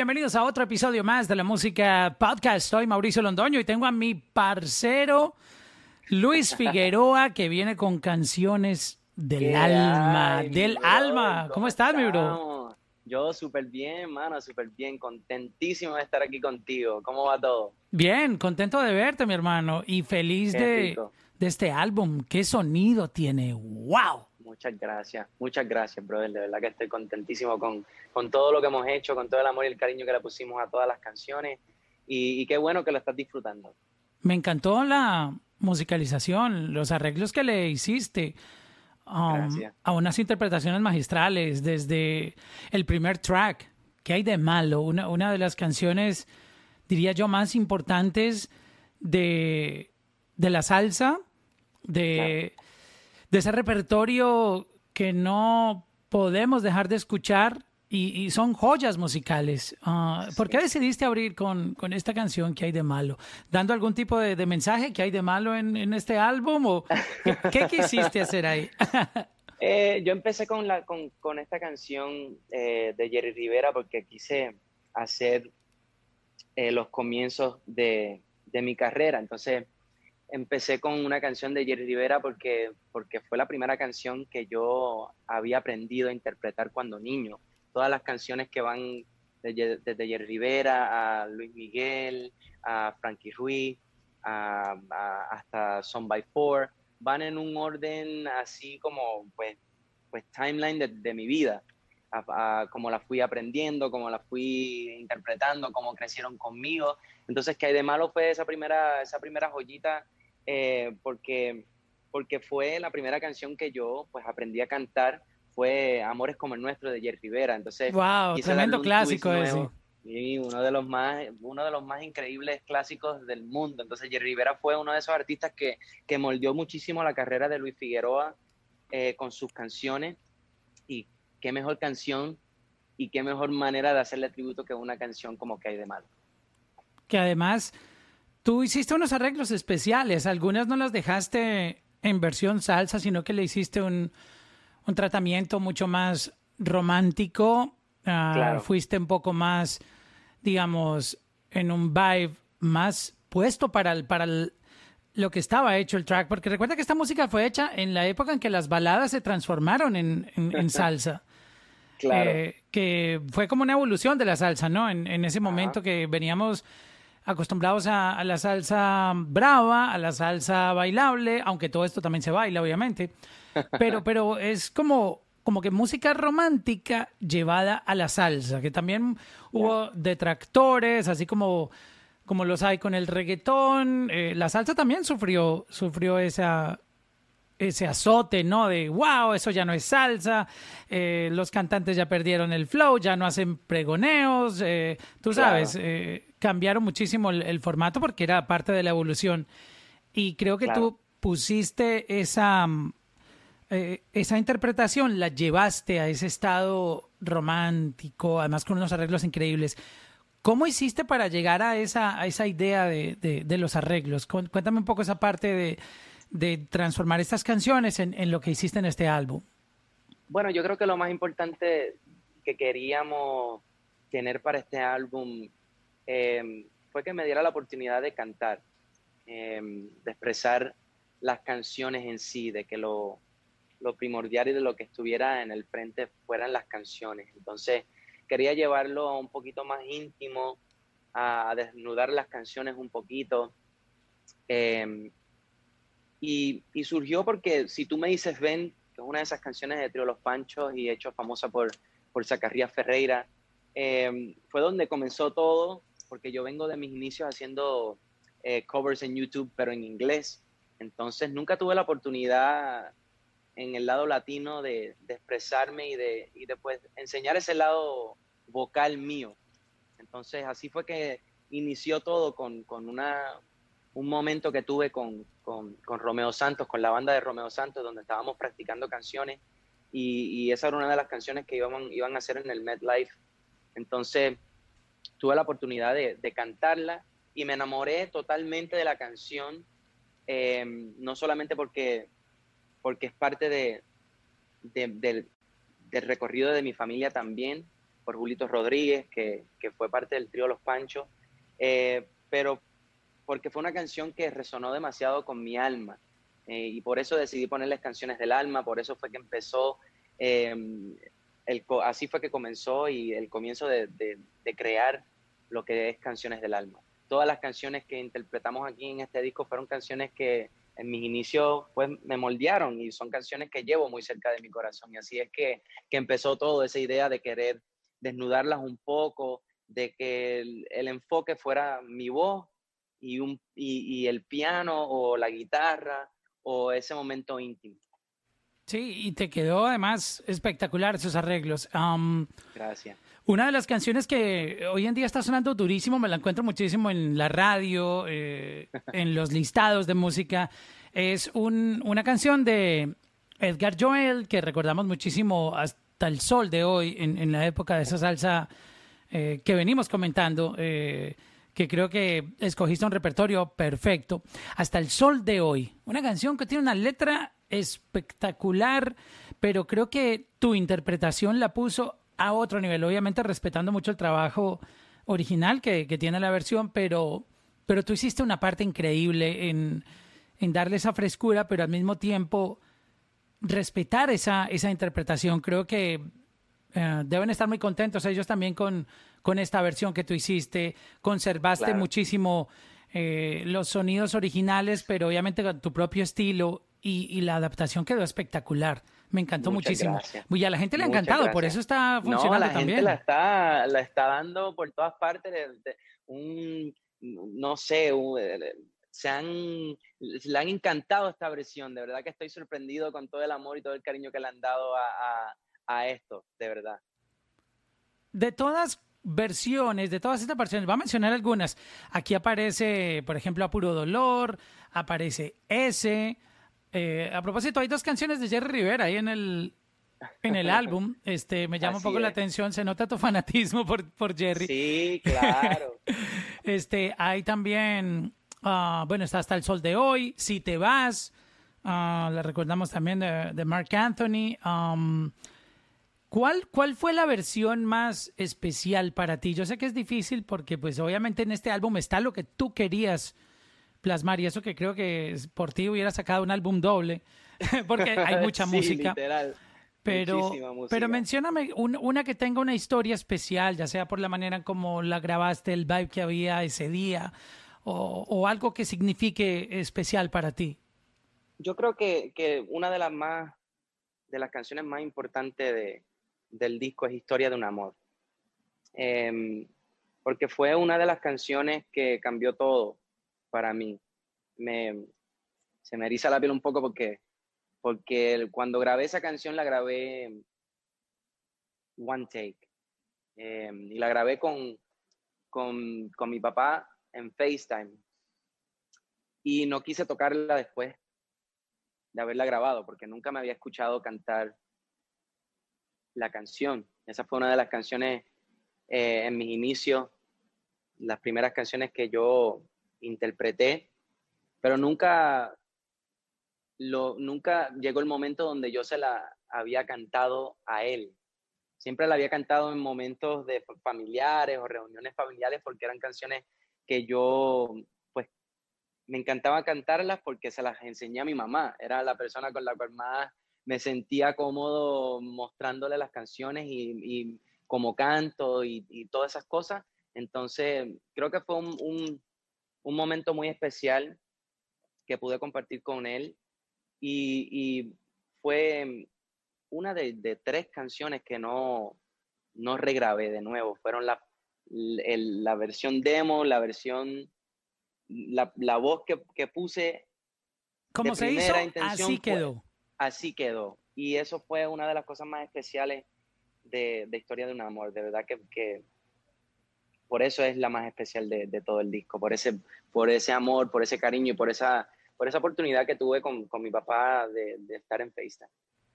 bienvenidos a otro episodio más de la música podcast. Soy Mauricio Londoño y tengo a mi parcero Luis Figueroa que viene con canciones del alma, del alma. ¿Cómo estás, mi bro? Yo súper bien, mano, súper bien, contentísimo de estar aquí contigo. ¿Cómo va todo? Bien, contento de verte, mi hermano, y feliz de, de este álbum. ¿Qué sonido tiene? ¡Wow! Muchas gracias, muchas gracias, brother. De verdad que estoy contentísimo con, con todo lo que hemos hecho, con todo el amor y el cariño que le pusimos a todas las canciones. Y, qué bueno que lo estás disfrutando. Me encantó la musicalización, los arreglos que le hiciste. Um, a unas interpretaciones magistrales desde el primer track. ¿Qué hay de malo? Una, una de las canciones, diría yo, más importantes de, de la salsa, de, de ese repertorio que no podemos dejar de escuchar y, son joyas musicales. Ah, ¿Por qué decidiste abrir con, esta canción que hay de malo? ¿Dando algún tipo de, mensaje que hay de malo en, este álbum? ¿O qué, quisiste hacer ahí? Eh, yo empecé con, la, con, esta canción eh, de Jerry Rivera porque quise hacer eh, los comienzos de, de mi carrera. Entonces, empecé con una canción de Jerry Rivera porque, porque fue la primera canción que yo había aprendido a interpretar cuando niño. Todas las canciones que van desde, Jerry Rivera a Luis Miguel, a Frankie Ruiz, hasta Son by Four, van en un orden así como, pues, pues timeline de, mi vida. como la fui aprendiendo, como la fui interpretando, cómo crecieron conmigo. Entonces, ¿qué hay de malo fue esa primera, esa primera joyita eh, porque, porque fue la primera canción que yo pues aprendí a cantar, fue Amores como el nuestro de Jerry Rivera. Entonces, wow, tremendo clásico ese. Y uno de los más, uno de los más increíbles clásicos del mundo. Entonces, Jerry Rivera fue uno de esos artistas que, que moldeó muchísimo la carrera de Luis Figueroa eh, con sus canciones. Y qué mejor canción y qué mejor manera de hacerle tributo que una canción como que hay de malo. Que además Tú hiciste unos arreglos especiales, algunas no las dejaste en versión salsa, sino que le hiciste un, tratamiento mucho más romántico. Ah, fuiste un poco más, digamos, en un vibe más puesto para, el, para lo que estaba hecho el track, porque recuerda que esta música fue hecha en la época en que las baladas se transformaron en, salsa. Claro. Eh, que fue como una evolución de la salsa, ¿no? En, ese momento que veníamos acostumbrados a, la salsa brava, a la salsa bailable, aunque todo esto también se baila, obviamente. Pero, pero es como, como que música romántica llevada a la salsa, que también hubo detractores, así como, como los hay con el reggaetón. Eh, la salsa también sufrió, sufrió esa, ese azote, ¿no? De, wow, eso ya no es salsa, eh, los cantantes ya perdieron el flow, ya no hacen pregoneos, eh, tú sabes, eh, cambiaron muchísimo el, formato porque era parte de la evolución. Y creo que tú pusiste esa, mm, esa interpretación, la llevaste a ese estado romántico, además con unos arreglos increíbles. ¿Cómo hiciste para llegar a esa, a esa idea de, de los arreglos? Cuéntame un poco esa parte de de transformar estas canciones en, lo que hiciste en este álbum? Bueno, yo creo que lo más importante que queríamos tener para este álbum em, fue que me diera la oportunidad de cantar, em, de expresar las canciones en sí, de que lo, primordial y de lo que estuviera en el frente fueran las canciones. Entonces, quería llevarlo un poquito más íntimo, a, desnudar las canciones un poquito. Eh, y, surgió porque si tú me dices Ven, que es una de esas canciones de Trio Los Panchos y hecho famosa por, por Zacarías Ferreira, em, fue donde comenzó todo, porque yo vengo de mis inicios haciendo eh, covers en YouTube, pero en inglés. Entonces nunca tuve la oportunidad en el lado latino de, expresarme y de, y de pues, enseñar ese lado vocal mío. Entonces así fue que inició todo con, con una, un momento que tuve con, con, Romeo Santos, con la banda de Romeo Santos, donde estábamos practicando canciones y, esa era una de las canciones que iban, iban a hacer en el MetLife. Entonces tuve la oportunidad de, cantarla y me enamoré totalmente de la canción, eh, no solamente porque, porque es parte de, del recorrido de mi familia también, por Julito Rodríguez, que, que, fue parte del trío Los Panchos, eh, pero porque fue una canción que resonó demasiado con mi alma. Eh, y por eso decidí ponerles canciones del alma, por eso fue que empezó, así fue que comenzó y el comienzo de, crear lo que es Canciones del Alma. Todas las canciones que interpretamos aquí en este disco fueron canciones que en mis inicios pues me moldearon y son canciones que llevo muy cerca de mi corazón y así es que, que empezó todo esa idea de querer desnudarlas un poco, de que el, enfoque fuera mi voz y, el piano o la guitarra o ese momento íntimo. Sí, y te quedó además espectacular esos arreglos. Gracias. Una de las canciones que hoy en día está sonando durísimo, me la encuentro muchísimo en la radio, eh, en los listados de música, es un, una canción de Edgar Joel que recordamos muchísimo hasta el sol de hoy, en, en la época de esa salsa eh, que venimos comentando. Eh, que creo que escogiste un repertorio perfecto. Hasta el sol de hoy. Una canción que tiene una letra espectacular, pero creo que tu interpretación la puso a otro nivel, obviamente respetando mucho el trabajo original que, tiene la versión, pero, pero tú hiciste una parte increíble en, en darle esa frescura, pero al mismo tiempo respetar esa, esa interpretación. Creo que eh, deben estar muy contentos ellos también con, con esta versión que tú hiciste. Conservaste muchísimo eh, los sonidos originales, pero obviamente con tu propio estilo y, y la adaptación quedó espectacular. Me encantó muchísimo. Y a la gente le ha encantado, por eso está funcionando no, la también. Gente la está, la está dando por todas partes. un, no sé, se han, le han encantado esta versión. De verdad que estoy sorprendido con todo el amor y todo el cariño que le han dado a, a, esto, de verdad. De todas versiones, de todas estas versiones, va a mencionar algunas. Aquí aparece, por ejemplo, A Puro Dolor, aparece S, eh, a propósito, hay dos canciones de Jerry Rivera ahí en el, en el álbum. Este, me llama un poco la atención, se nota tu fanatismo por, por Jerry. Sí, claro. este, hay también, uh, bueno, está hasta el sol de hoy, Si te vas, uh, la recordamos también de, de Mark Anthony. Um, ¿Cuál, ¿Cuál fue la versión más especial para ti? Yo sé que es difícil porque pues obviamente en este álbum está lo que tú querías plasmar y eso que creo que por ti hubiera sacado un álbum doble porque hay mucha música. Pero, pero mencióname una que tenga una historia especial, ya sea por la manera en como la grabaste, el vibe que había ese día, o, algo que signifique especial para ti. Yo creo que, que, una de las más, de las canciones más importantes de, del disco es Historia de un Amor. Em, porque fue una de las canciones que cambió todo para mí. Me, se me eriza la piel un poco porque, porque cuando grabé esa canción la grabé one take. Em, y la grabé con, con, mi papá en FaceTime. Y no quise tocarla después de haberla grabado porque nunca me había escuchado cantar la canción. Esa fue una de las canciones eh, en mis inicios, las primeras canciones que yo interpreté, pero nunca, lo, nunca llegó el momento donde yo se la había cantado a él. Siempre la había cantado en momentos de familiares o reuniones familiares porque eran canciones que yo, pues, me encantaba cantarlas porque se las enseñé a mi mamá. Era la persona con la cual más me sentía cómodo mostrándole las canciones y, y como canto y, todas esas cosas. Entonces, creo que fue un momento muy especial que pude compartir con él y, fue una de, tres canciones que no, no regrabé de nuevo. Fueron la, la versión demo, la versión, la, la voz que, que, puse. Como se hizo, así quedó. así quedó. Y eso fue una de las cosas más especiales de, de Historia de un Amor. De verdad que, que por eso es la más especial de, todo el disco, por ese, por ese amor, por ese cariño y por esa, por esa oportunidad que tuve con, mi papá de, estar en FaceTime.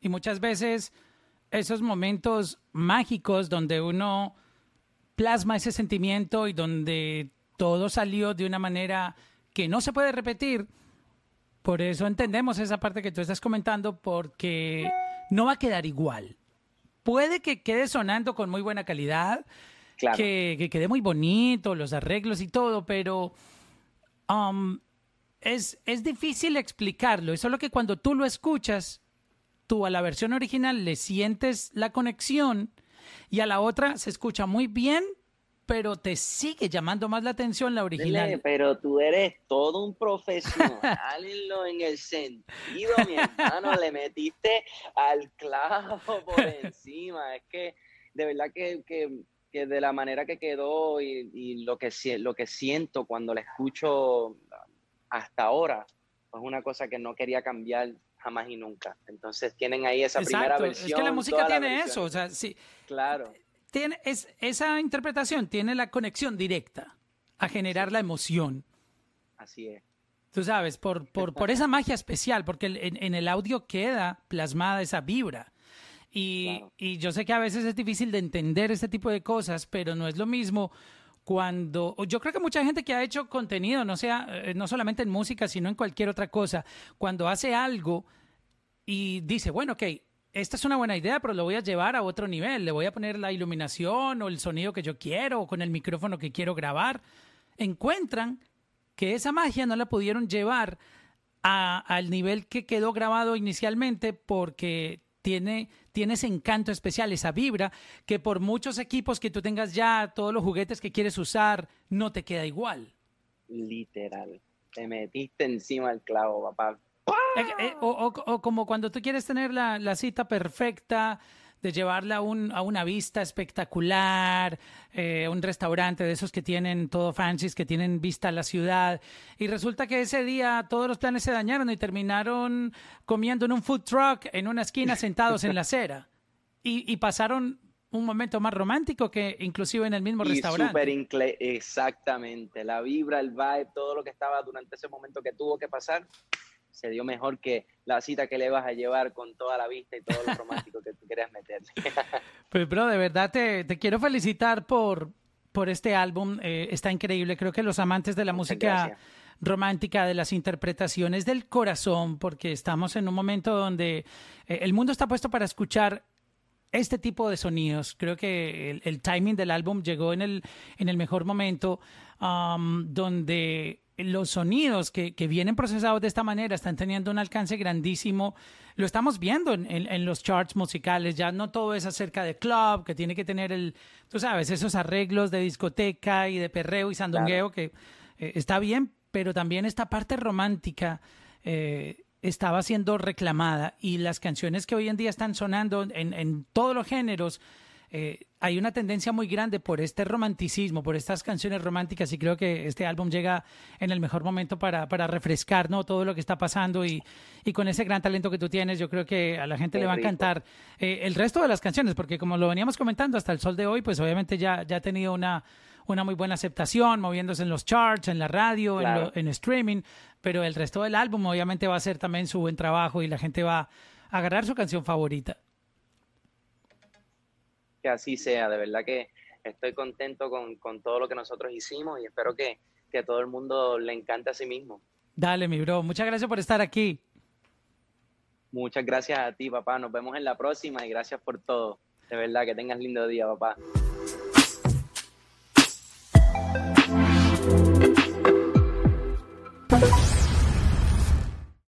Y muchas veces esos momentos mágicos donde uno plasma ese sentimiento y donde todo salió de una manera que no se puede repetir, por eso entendemos esa parte que tú estás comentando, porque no va a quedar igual puede que quede sonando con muy buena calidad, que, quede muy bonito, los arreglos y todo, pero um, es, es difícil explicarlo. Es solo que cuando tú lo escuchas, tú a la versión original le sientes la conexión y a la otra se escucha muy bien, pero te sigue llamando más la atención la original. pero tú eres todo un profesional en, el sentido, mi hermano, le metiste al clavo por encima. Es que de verdad que, que, de la manera que quedó y, lo, que, lo que siento cuando la escucho hasta ahora, es una cosa que no quería cambiar jamás y nunca. Entonces tienen ahí esa primera versión. Es que la música tiene eso, o sea, sí. Claro. Tiene, es, esa interpretación tiene la conexión directa a generar la emoción. Así es. Tú sabes, por, por, por esa magia especial, porque en, el audio queda plasmada esa vibra. Y, y yo sé que a veces es difícil de entender este tipo de cosas, pero no es lo mismo cuando yo creo que mucha gente que ha hecho contenido, no sea eh, no solamente en música, sino en cualquier otra cosa, cuando hace algo y dice, bueno, ok, esta es una buena idea, pero lo voy a llevar a otro nivel, le voy a poner la iluminación o el sonido que yo quiero o con el micrófono que quiero grabar, encuentran que esa magia no la pudieron llevar al nivel que quedó grabado inicialmente porque tiene, tiene ese encanto especial, esa vibra, que por muchos equipos que tú tengas ya, todos los juguetes que quieres usar, no te queda igual. Literal. Te metiste encima del clavo, papá. Eh, eh, o, como cuando tú quieres tener la, la cita perfecta, de llevarla a, un, a una vista espectacular, eh, un restaurante de esos que tienen todo fancy, que tienen vista a la ciudad. Y resulta que ese día todos los planes se dañaron y terminaron comiendo en un food truck en una esquina sentados en la acera. Y, y pasaron un momento más romántico que inclusive en el mismo y restaurante. exactamente, la vibra, el vibe, todo lo que estaba durante ese momento que tuvo que pasar, se dio mejor que la cita que le vas a llevar con toda la vista y todo lo romántico que tú querías meterle. pues, bro, de verdad te, quiero felicitar por, por este álbum. Eh, está increíble. Creo que los amantes de la música romántica, de las interpretaciones del corazón, porque estamos en un momento donde eh, el mundo está puesto para escuchar este tipo de sonidos. Creo que el, timing del álbum llegó en el, en el mejor momento, um, donde los sonidos que, que, vienen procesados de esta manera están teniendo un alcance grandísimo. Lo estamos viendo en, en, los charts musicales. Ya no todo es acerca de club, que tiene que tener el, tú sabes, esos arreglos de discoteca y de perreo y sandungueo, que eh, está bien, pero también esta parte romántica eh, estaba siendo reclamada. Y las canciones que hoy en día están sonando en, en todos los géneros eh, hay una tendencia muy grande por este romanticismo, por estas canciones románticas y creo que este álbum llega en el mejor momento para, para refrescar ¿no? todo lo que está pasando y, y, con ese gran talento que tú tienes yo creo que a la gente le va a encantar eh, el resto de las canciones porque como lo veníamos comentando hasta el sol de hoy pues obviamente ya, ya ha tenido una, una muy buena aceptación moviéndose en los charts, en la radio, en, en streaming, pero el resto del álbum obviamente va a ser también su buen trabajo y la gente va a agarrar su canción favorita que así sea. De verdad que estoy contento con, todo lo que nosotros hicimos y espero que, que a todo el mundo le encante a sí mismo. Dale, mi bro. Muchas gracias por estar aquí. Muchas gracias a ti, papá. Nos vemos en la próxima y gracias por todo. De verdad, que tengas lindo día, papá.